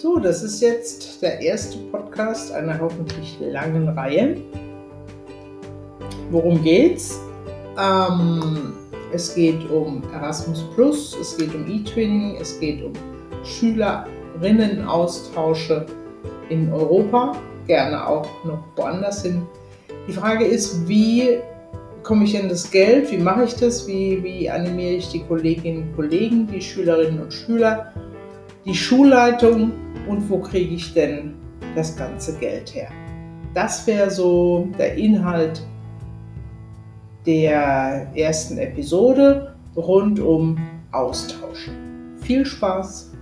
So, das ist jetzt der erste Podcast einer hoffentlich langen Reihe. Worum geht's? Ähm, es geht um Erasmus Plus, es geht um E-Twinning, es geht um Schülerinnenaustausche in Europa, gerne auch noch woanders hin. Die Frage ist, wie komme ich an das Geld, wie mache ich das, wie, wie animiere ich die Kolleginnen und Kollegen, die Schülerinnen und Schüler, die Schulleitung und wo kriege ich denn das ganze Geld her? Das wäre so der Inhalt der ersten Episode rund um Austausch. Viel Spaß!